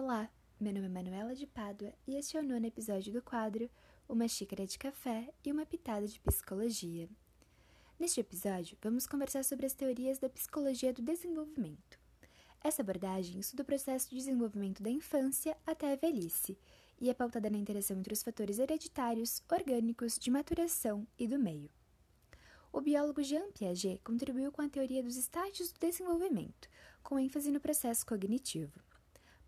Olá, meu nome é Manuela de Pádua e este é o nono episódio do quadro Uma Xícara de Café e uma Pitada de Psicologia. Neste episódio, vamos conversar sobre as teorias da psicologia do desenvolvimento. Essa abordagem estuda o processo de desenvolvimento da infância até a velhice e é pautada na interação entre os fatores hereditários, orgânicos, de maturação e do meio. O biólogo Jean Piaget contribuiu com a teoria dos estágios do desenvolvimento, com ênfase no processo cognitivo.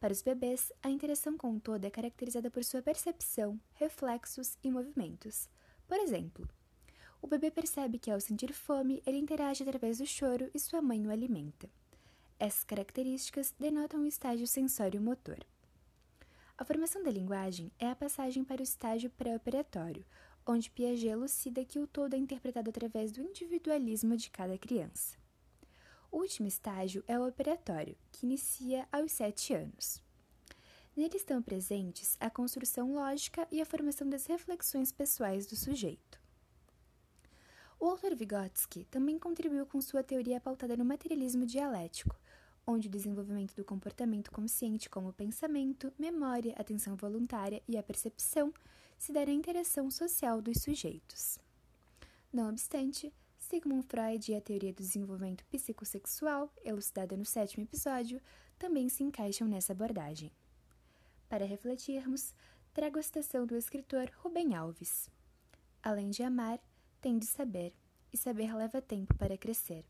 Para os bebês, a interação com o todo é caracterizada por sua percepção, reflexos e movimentos. Por exemplo, o bebê percebe que, ao sentir fome, ele interage através do choro e sua mãe o alimenta. Essas características denotam o estágio sensório-motor. A formação da linguagem é a passagem para o estágio pré-operatório, onde Piaget elucida que o todo é interpretado através do individualismo de cada criança. O último estágio é o operatório, que inicia aos sete anos. Nele estão presentes a construção lógica e a formação das reflexões pessoais do sujeito. O autor Vygotsky também contribuiu com sua teoria pautada no materialismo dialético, onde o desenvolvimento do comportamento consciente como pensamento, memória, atenção voluntária e a percepção se dá na interação social dos sujeitos. Não obstante, Sigmund Freud e a teoria do desenvolvimento psicossexual, elucidada no sétimo episódio, também se encaixam nessa abordagem. Para refletirmos, trago a citação do escritor Rubem Alves. Além de amar, tem de saber, e saber leva tempo para crescer.